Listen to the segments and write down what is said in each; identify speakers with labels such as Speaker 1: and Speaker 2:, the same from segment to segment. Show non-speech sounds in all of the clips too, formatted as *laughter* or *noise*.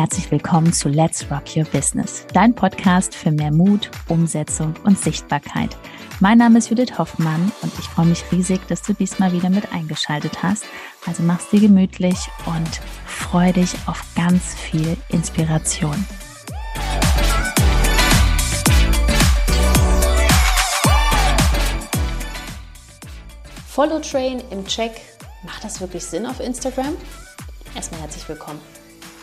Speaker 1: herzlich willkommen zu Let's Rock Your Business, dein Podcast für mehr Mut, Umsetzung und Sichtbarkeit. Mein Name ist Judith Hoffmann und ich freue mich riesig, dass du diesmal wieder mit eingeschaltet hast. Also mach's dir gemütlich und freu dich auf ganz viel Inspiration. Follow Train im Check. Macht das wirklich Sinn auf Instagram? Erstmal herzlich willkommen.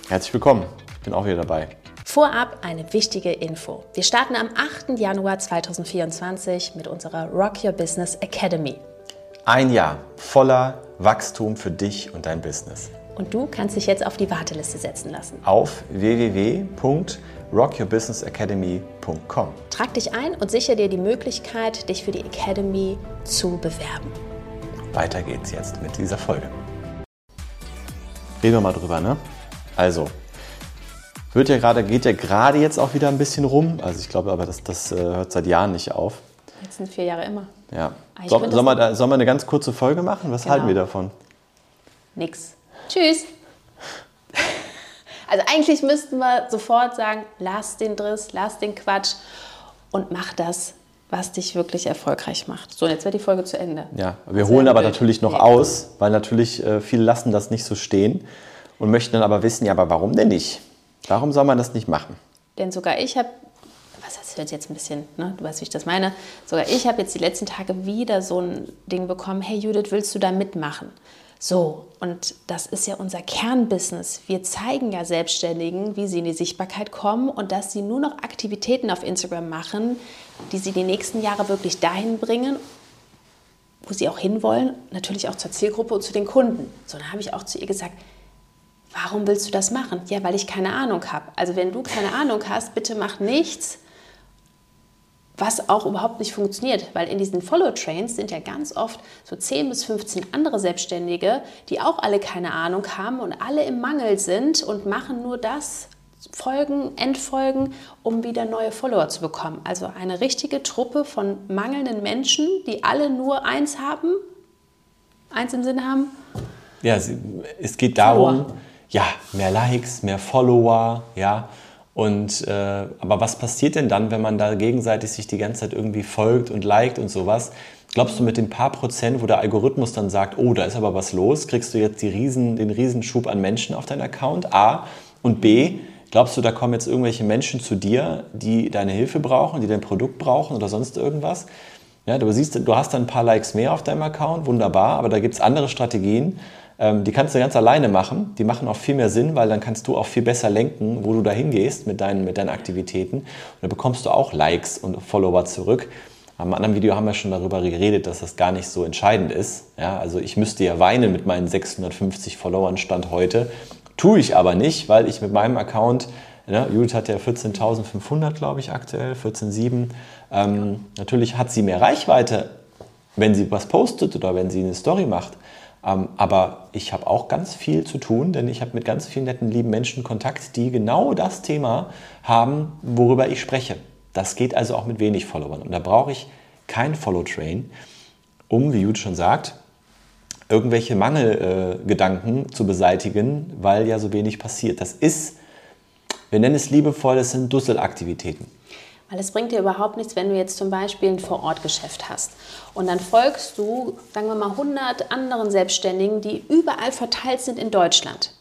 Speaker 2: Herzlich willkommen, ich bin auch wieder dabei.
Speaker 1: Vorab eine wichtige Info. Wir starten am 8. Januar 2024 mit unserer Rock Your Business Academy.
Speaker 2: Ein Jahr voller Wachstum für dich und dein Business.
Speaker 1: Und du kannst dich jetzt auf die Warteliste setzen lassen.
Speaker 2: Auf www.rockyourbusinessacademy.com.
Speaker 1: Trag dich ein und sichere dir die Möglichkeit, dich für die Academy zu bewerben.
Speaker 2: Weiter geht's jetzt mit dieser Folge. Reden wir mal drüber, ne? Also, wird ja grade, geht ja gerade jetzt auch wieder ein bisschen rum. Also ich glaube aber, das, das äh, hört seit Jahren nicht auf.
Speaker 1: Jetzt sind vier Jahre immer.
Speaker 2: Ja. So, sollen, wir da, sollen wir eine ganz kurze Folge machen? Was genau. halten wir davon?
Speaker 1: Nix. Tschüss. *laughs* Also eigentlich müssten wir sofort sagen, lass den Driss, lass den Quatsch und mach das, was dich wirklich erfolgreich macht. So, und jetzt wird die Folge zu Ende.
Speaker 2: Ja, wir das holen aber natürlich noch aus, weil natürlich äh, viele lassen das nicht so stehen und möchten dann aber wissen, ja, aber warum denn nicht? Warum soll man das nicht machen?
Speaker 1: Denn sogar ich habe, was das hört jetzt ein bisschen, ne? du weißt, wie ich das meine, sogar ich habe jetzt die letzten Tage wieder so ein Ding bekommen, hey Judith, willst du da mitmachen? So, und das ist ja unser Kernbusiness. Wir zeigen ja Selbstständigen, wie sie in die Sichtbarkeit kommen und dass sie nur noch Aktivitäten auf Instagram machen, die sie die nächsten Jahre wirklich dahin bringen, wo sie auch hinwollen, natürlich auch zur Zielgruppe und zu den Kunden. So, dann habe ich auch zu ihr gesagt, Warum willst du das machen? Ja, weil ich keine Ahnung habe. Also wenn du keine Ahnung hast, bitte mach nichts, was auch überhaupt nicht funktioniert, weil in diesen Follow-Trains sind ja ganz oft so 10 bis 15 andere Selbstständige, die auch alle keine Ahnung haben und alle im Mangel sind und machen nur das, Folgen, Endfolgen, um wieder neue Follower zu bekommen. Also eine richtige Truppe von mangelnden Menschen, die alle nur eins haben, eins im Sinn haben.
Speaker 2: Ja, es geht darum, Follower ja, mehr Likes, mehr Follower, ja. Und, äh, aber was passiert denn dann, wenn man da gegenseitig sich die ganze Zeit irgendwie folgt und liked und sowas? Glaubst du mit den paar Prozent, wo der Algorithmus dann sagt, oh, da ist aber was los, kriegst du jetzt die Riesen, den Riesenschub an Menschen auf deinen Account? A. Und B, glaubst du, da kommen jetzt irgendwelche Menschen zu dir, die deine Hilfe brauchen, die dein Produkt brauchen oder sonst irgendwas? Ja, du siehst, du hast dann ein paar Likes mehr auf deinem Account, wunderbar, aber da gibt es andere Strategien, die kannst du ganz alleine machen. Die machen auch viel mehr Sinn, weil dann kannst du auch viel besser lenken, wo du da hingehst mit deinen, mit deinen Aktivitäten. Und dann bekommst du auch Likes und Follower zurück. Am anderen Video haben wir schon darüber geredet, dass das gar nicht so entscheidend ist. Ja, also ich müsste ja weinen mit meinen 650 Followern Stand heute. Tue ich aber nicht, weil ich mit meinem Account, ja, Judith hat ja 14.500, glaube ich, aktuell, 14.7. Ähm, natürlich hat sie mehr Reichweite, wenn sie was postet oder wenn sie eine Story macht. Ähm, aber ich habe auch ganz viel zu tun, denn ich habe mit ganz vielen netten, lieben Menschen Kontakt, die genau das Thema haben, worüber ich spreche. Das geht also auch mit wenig Followern. Und da brauche ich kein Follow-Train, um, wie Jude schon sagt, irgendwelche Mangelgedanken äh, zu beseitigen, weil ja so wenig passiert. Das ist, wir nennen es liebevoll, das sind Dusselaktivitäten.
Speaker 1: Weil es bringt dir überhaupt nichts, wenn du jetzt zum Beispiel ein Vorortgeschäft hast. Und dann folgst du, sagen wir mal, 100 anderen Selbstständigen, die überall verteilt sind in Deutschland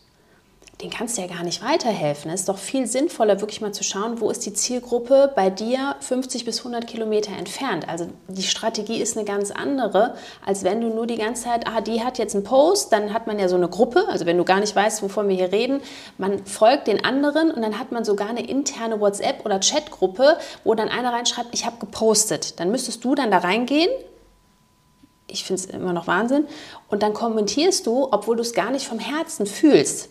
Speaker 1: den kannst du ja gar nicht weiterhelfen. Es ist doch viel sinnvoller, wirklich mal zu schauen, wo ist die Zielgruppe bei dir 50 bis 100 Kilometer entfernt. Also die Strategie ist eine ganz andere, als wenn du nur die ganze Zeit, ah, die hat jetzt einen Post, dann hat man ja so eine Gruppe, also wenn du gar nicht weißt, wovon wir hier reden, man folgt den anderen und dann hat man sogar eine interne WhatsApp- oder Chatgruppe, wo dann einer reinschreibt, ich habe gepostet. Dann müsstest du dann da reingehen, ich finde es immer noch Wahnsinn. Und dann kommentierst du, obwohl du es gar nicht vom Herzen fühlst.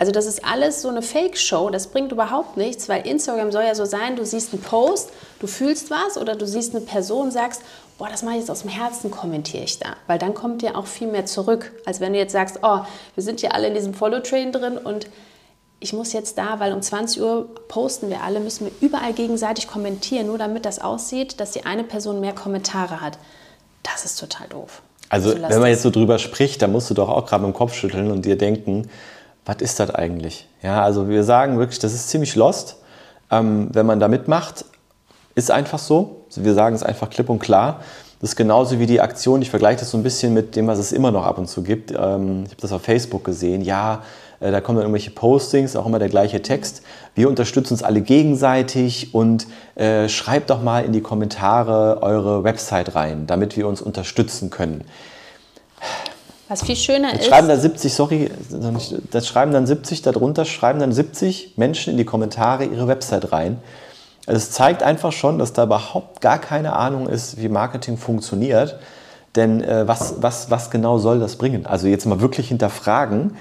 Speaker 1: Also das ist alles so eine Fake-Show, das bringt überhaupt nichts, weil Instagram soll ja so sein, du siehst einen Post, du fühlst was oder du siehst eine Person, sagst, boah, das mache ich jetzt aus dem Herzen, kommentiere ich da. Weil dann kommt dir auch viel mehr zurück, als wenn du jetzt sagst, oh, wir sind ja alle in diesem Follow-Train drin und ich muss jetzt da, weil um 20 Uhr posten wir alle, müssen wir überall gegenseitig kommentieren, nur damit das aussieht, dass die eine Person mehr Kommentare hat. Das ist total doof.
Speaker 2: Also, also wenn man jetzt so drüber spricht, dann musst du doch auch gerade mit dem Kopf schütteln und dir denken, was ist das eigentlich? Ja, also wir sagen wirklich, das ist ziemlich lost. Ähm, wenn man da mitmacht, ist einfach so. Wir sagen es einfach klipp und klar. Das ist genauso wie die Aktion, ich vergleiche das so ein bisschen mit dem, was es immer noch ab und zu gibt. Ähm, ich habe das auf Facebook gesehen. Ja, äh, da kommen dann irgendwelche Postings, auch immer der gleiche Text. Wir unterstützen uns alle gegenseitig und äh, schreibt doch mal in die Kommentare eure Website rein, damit wir uns unterstützen können.
Speaker 1: Was viel schöner
Speaker 2: jetzt
Speaker 1: ist.
Speaker 2: Schreiben da 70, sorry, das schreiben dann 70 darunter, schreiben dann 70 Menschen in die Kommentare ihre Website rein. Also es zeigt einfach schon, dass da überhaupt gar keine Ahnung ist, wie Marketing funktioniert. Denn äh, was, was, was genau soll das bringen? Also jetzt mal wirklich hinterfragen.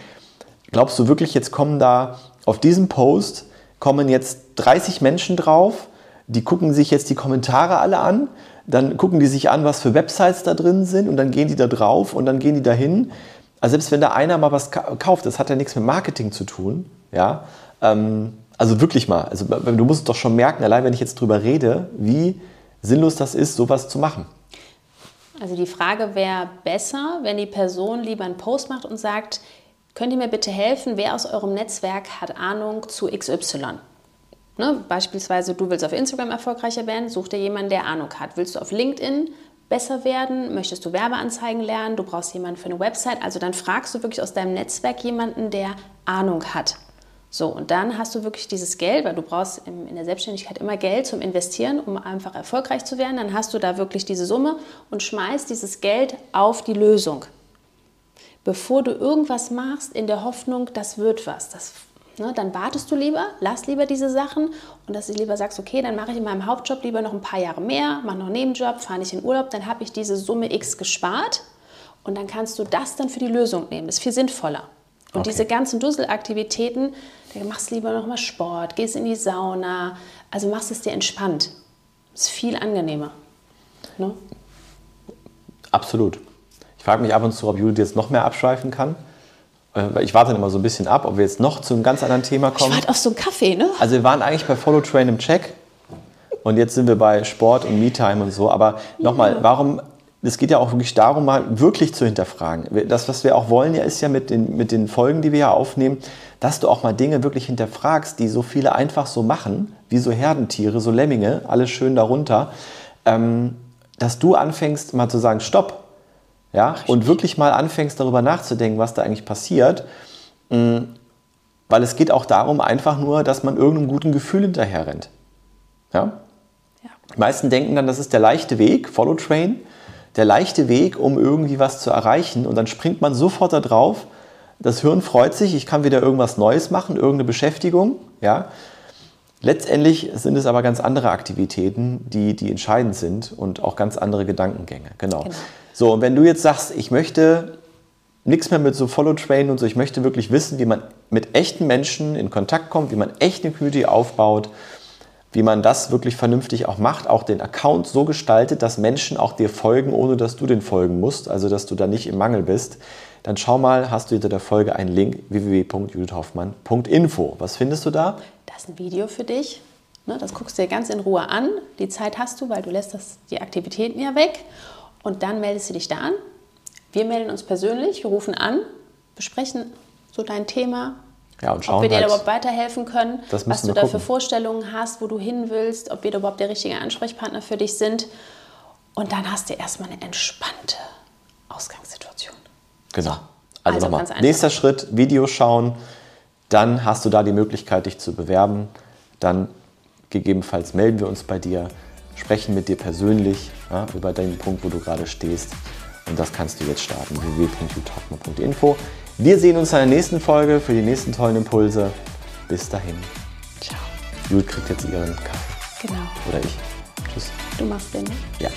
Speaker 2: Glaubst du wirklich, jetzt kommen da auf diesen Post, kommen jetzt 30 Menschen drauf, die gucken sich jetzt die Kommentare alle an dann gucken die sich an, was für Websites da drin sind und dann gehen die da drauf und dann gehen die da hin. Also selbst wenn da einer mal was kauft, das hat ja nichts mit Marketing zu tun. Ja? Ähm, also wirklich mal, also du musst doch schon merken, allein wenn ich jetzt drüber rede, wie sinnlos das ist, sowas zu machen.
Speaker 1: Also die Frage wäre besser, wenn die Person lieber einen Post macht und sagt, könnt ihr mir bitte helfen, wer aus eurem Netzwerk hat Ahnung zu XY? Ne? Beispielsweise, du willst auf Instagram erfolgreicher werden, such dir jemanden, der Ahnung hat. Willst du auf LinkedIn besser werden? Möchtest du Werbeanzeigen lernen? Du brauchst jemanden für eine Website. Also dann fragst du wirklich aus deinem Netzwerk jemanden, der Ahnung hat. So, und dann hast du wirklich dieses Geld, weil du brauchst in der Selbstständigkeit immer Geld zum Investieren, um einfach erfolgreich zu werden. Dann hast du da wirklich diese Summe und schmeißt dieses Geld auf die Lösung. Bevor du irgendwas machst in der Hoffnung, das wird was. Das Ne, dann wartest du lieber, lass lieber diese Sachen und dass du lieber sagst, okay, dann mache ich in meinem Hauptjob lieber noch ein paar Jahre mehr, mache noch einen Nebenjob, fahre nicht in Urlaub, dann habe ich diese Summe X gespart und dann kannst du das dann für die Lösung nehmen. Das ist viel sinnvoller. Und okay. diese ganzen Dusselaktivitäten, dann machst du lieber noch mal Sport, gehst in die Sauna, also machst es dir entspannt. Das ist viel angenehmer. Ne?
Speaker 2: Absolut. Ich frage mich ab und zu, ob Judith jetzt noch mehr abschweifen kann. Äh, ich warte immer so ein bisschen ab, ob wir jetzt noch zu einem ganz anderen Thema kommen. Ich
Speaker 1: warte auf so einen Kaffee, ne?
Speaker 2: Also wir waren eigentlich bei Follow Train im Check und jetzt sind wir bei Sport und Me-Time und so. Aber nochmal, ja. warum, es geht ja auch wirklich darum, mal wirklich zu hinterfragen. Das, was wir auch wollen, ja, ist ja mit den, mit den Folgen, die wir ja aufnehmen, dass du auch mal Dinge wirklich hinterfragst, die so viele einfach so machen, wie so Herdentiere, so Lemminge, alles schön darunter, ähm, dass du anfängst mal zu sagen, stopp, ja, und wirklich mal anfängst darüber nachzudenken, was da eigentlich passiert. Mm, weil es geht auch darum, einfach nur, dass man irgendeinem guten Gefühl hinterher rennt. Ja? ja? Die meisten denken dann, das ist der leichte Weg, Follow Train, der leichte Weg, um irgendwie was zu erreichen. Und dann springt man sofort da drauf. Das Hirn freut sich, ich kann wieder irgendwas Neues machen, irgendeine Beschäftigung. Ja? Letztendlich sind es aber ganz andere Aktivitäten, die, die entscheidend sind und auch ganz andere Gedankengänge. Genau. genau. So, und wenn du jetzt sagst, ich möchte nichts mehr mit so Follow-Train und so, ich möchte wirklich wissen, wie man mit echten Menschen in Kontakt kommt, wie man echt eine Community aufbaut, wie man das wirklich vernünftig auch macht, auch den Account so gestaltet, dass Menschen auch dir folgen, ohne dass du den folgen musst, also dass du da nicht im Mangel bist, dann schau mal, hast du hinter der Folge einen Link www.judithhoffmann.info. Was findest du da?
Speaker 1: Da ist ein Video für dich. Ne, das guckst du dir ganz in Ruhe an. Die Zeit hast du, weil du lässt das, die Aktivitäten ja weg. Und dann meldest du dich da an. Wir melden uns persönlich, wir rufen an, besprechen so dein Thema,
Speaker 2: ja, und schauen
Speaker 1: ob wir dir
Speaker 2: halt,
Speaker 1: überhaupt weiterhelfen können, was du da für Vorstellungen hast, wo du hin willst, ob wir da überhaupt der richtige Ansprechpartner für dich sind. Und dann hast du erstmal eine entspannte Ausgangssituation.
Speaker 2: Genau. Also, also nochmal, nächster Schritt, Video schauen, dann hast du da die Möglichkeit, dich zu bewerben. Dann gegebenenfalls melden wir uns bei dir sprechen mit dir persönlich ja, über den Punkt, wo du gerade stehst. Und das kannst du jetzt starten. www.youtubema.info. Wir sehen uns in der nächsten Folge für die nächsten tollen Impulse. Bis dahin.
Speaker 1: Ciao.
Speaker 2: Jule kriegt jetzt ihren Kaffee.
Speaker 1: Genau.
Speaker 2: Oder ich. Tschüss.
Speaker 1: Du machst den, ne?
Speaker 2: Ja.